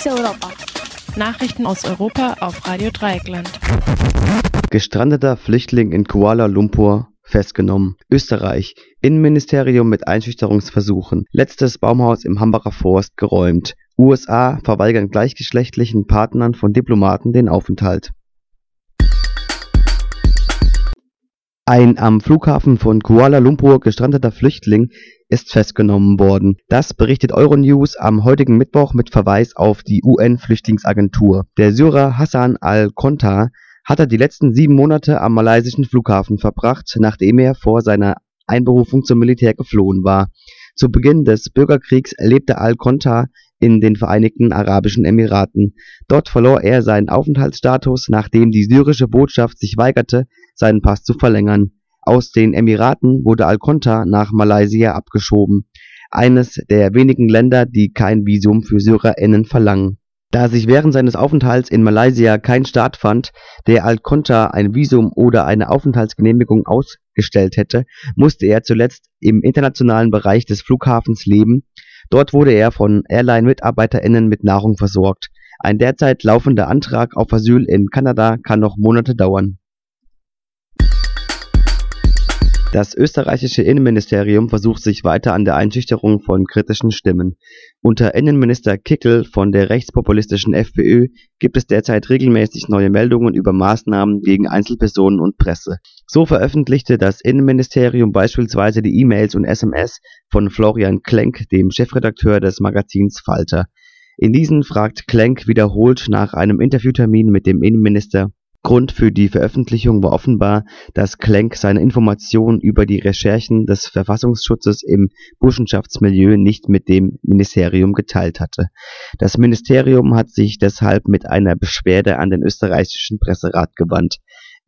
Fokus Europa. Nachrichten aus Europa auf Radio Dreieckland. Gestrandeter Flüchtling in Kuala Lumpur festgenommen. Österreich. Innenministerium mit Einschüchterungsversuchen. Letztes Baumhaus im Hambacher Forst geräumt. USA verweigern gleichgeschlechtlichen Partnern von Diplomaten den Aufenthalt. Ein am Flughafen von Kuala Lumpur gestrandeter Flüchtling ist festgenommen worden. Das berichtet Euronews am heutigen Mittwoch mit Verweis auf die UN-Flüchtlingsagentur. Der Syrer Hassan al-Kontar hatte die letzten sieben Monate am malaysischen Flughafen verbracht, nachdem er vor seiner Einberufung zum Militär geflohen war. Zu Beginn des Bürgerkriegs lebte al-Kontar in den Vereinigten Arabischen Emiraten. Dort verlor er seinen Aufenthaltsstatus, nachdem die syrische Botschaft sich weigerte, seinen Pass zu verlängern. Aus den Emiraten wurde al-Kontar nach Malaysia abgeschoben, eines der wenigen Länder, die kein Visum für SyrerInnen verlangen. Da sich während seines Aufenthalts in Malaysia kein Staat fand, der al-Kontar ein Visum oder eine Aufenthaltsgenehmigung ausgestellt hätte, musste er zuletzt im internationalen Bereich des Flughafens leben Dort wurde er von Airline-MitarbeiterInnen mit Nahrung versorgt. Ein derzeit laufender Antrag auf Asyl in Kanada kann noch Monate dauern. Das österreichische Innenministerium versucht sich weiter an der Einschüchterung von kritischen Stimmen. Unter Innenminister Kickl von der rechtspopulistischen FPÖ gibt es derzeit regelmäßig neue Meldungen über Maßnahmen gegen Einzelpersonen und Presse. So veröffentlichte das Innenministerium beispielsweise die E-Mails und SMS von Florian Klenk, dem Chefredakteur des Magazins Falter. In diesen fragt Klenk wiederholt nach einem Interviewtermin mit dem Innenminister Grund für die Veröffentlichung war offenbar, dass Klenk seine Informationen über die Recherchen des Verfassungsschutzes im Burschenschaftsmilieu nicht mit dem Ministerium geteilt hatte. Das Ministerium hat sich deshalb mit einer Beschwerde an den österreichischen Presserat gewandt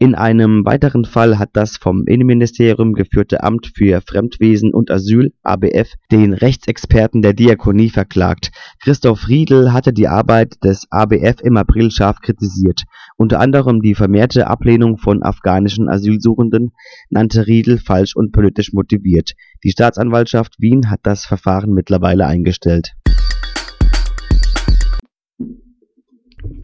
in einem weiteren Fall hat das vom Innenministerium geführte Amt für Fremdwesen und Asyl (ABF) den Rechtsexperten der Diakonie verklagt. Christoph Riedl hatte die Arbeit des ABF im April scharf kritisiert. Unter anderem die vermehrte Ablehnung von afghanischen Asylsuchenden nannte Riedl falsch und politisch motiviert. Die Staatsanwaltschaft Wien hat das Verfahren mittlerweile eingestellt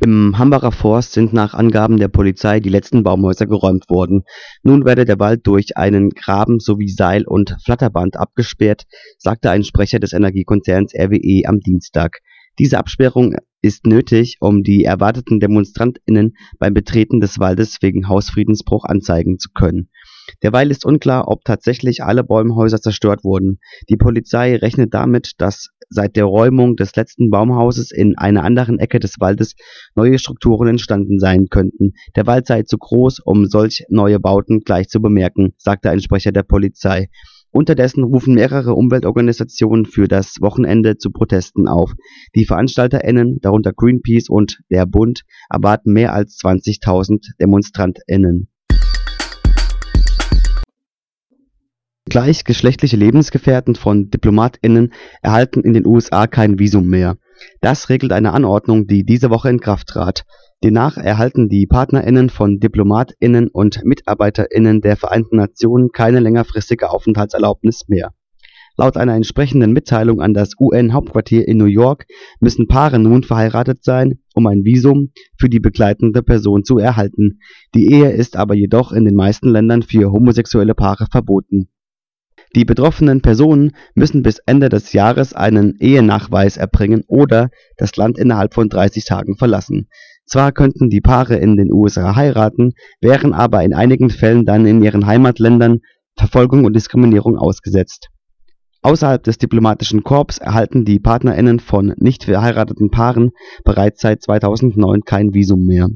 Im Hambacher Forst sind nach Angaben der Polizei die letzten Baumhäuser geräumt worden. Nun werde der Wald durch einen Graben sowie Seil und Flatterband abgesperrt, sagte ein Sprecher des Energiekonzerns RWE am Dienstag. Diese Absperrung ist nötig, um die erwarteten DemonstrantInnen beim Betreten des Waldes wegen Hausfriedensbruch anzeigen zu können Derweil ist unklar, ob tatsächlich alle Baumhäuser zerstört wurden. Die Polizei rechnet damit, dass seit der Räumung des letzten Baumhauses in einer anderen Ecke des Waldes neue Strukturen entstanden sein könnten. Der Wald sei zu groß, um solch neue Bauten gleich zu bemerken, sagte ein Sprecher der Polizei. Unterdessen rufen mehrere Umweltorganisationen für das Wochenende zu Protesten auf. Die VeranstalterInnen, darunter Greenpeace und der Bund, erwarten mehr als 20.000 DemonstrantInnen Gleichgeschlechtliche Lebensgefährten von DiplomatInnen erhalten in den USA kein Visum mehr. Das regelt eine Anordnung, die diese Woche in Kraft trat. Demnach erhalten die PartnerInnen von DiplomatInnen und MitarbeiterInnen der Vereinten Nationen keine längerfristige Aufenthaltserlaubnis mehr. Laut einer entsprechenden Mitteilung an das UN-Hauptquartier in New York müssen Paare nun verheiratet sein, um ein Visum für die begleitende Person zu erhalten. Die Ehe ist aber jedoch in den meisten Ländern für homosexuelle Paare verboten die betroffenen Personen müssen bis Ende des Jahres einen Ehenachweis erbringen oder das Land innerhalb von 30 Tagen verlassen. Zwar könnten die Paare in den USA heiraten, wären aber in einigen Fällen dann in ihren Heimatländern Verfolgung und Diskriminierung ausgesetzt. Außerhalb des diplomatischen Korps erhalten die PartnerInnen von nicht verheirateten Paaren bereits seit 2009 kein Visum mehr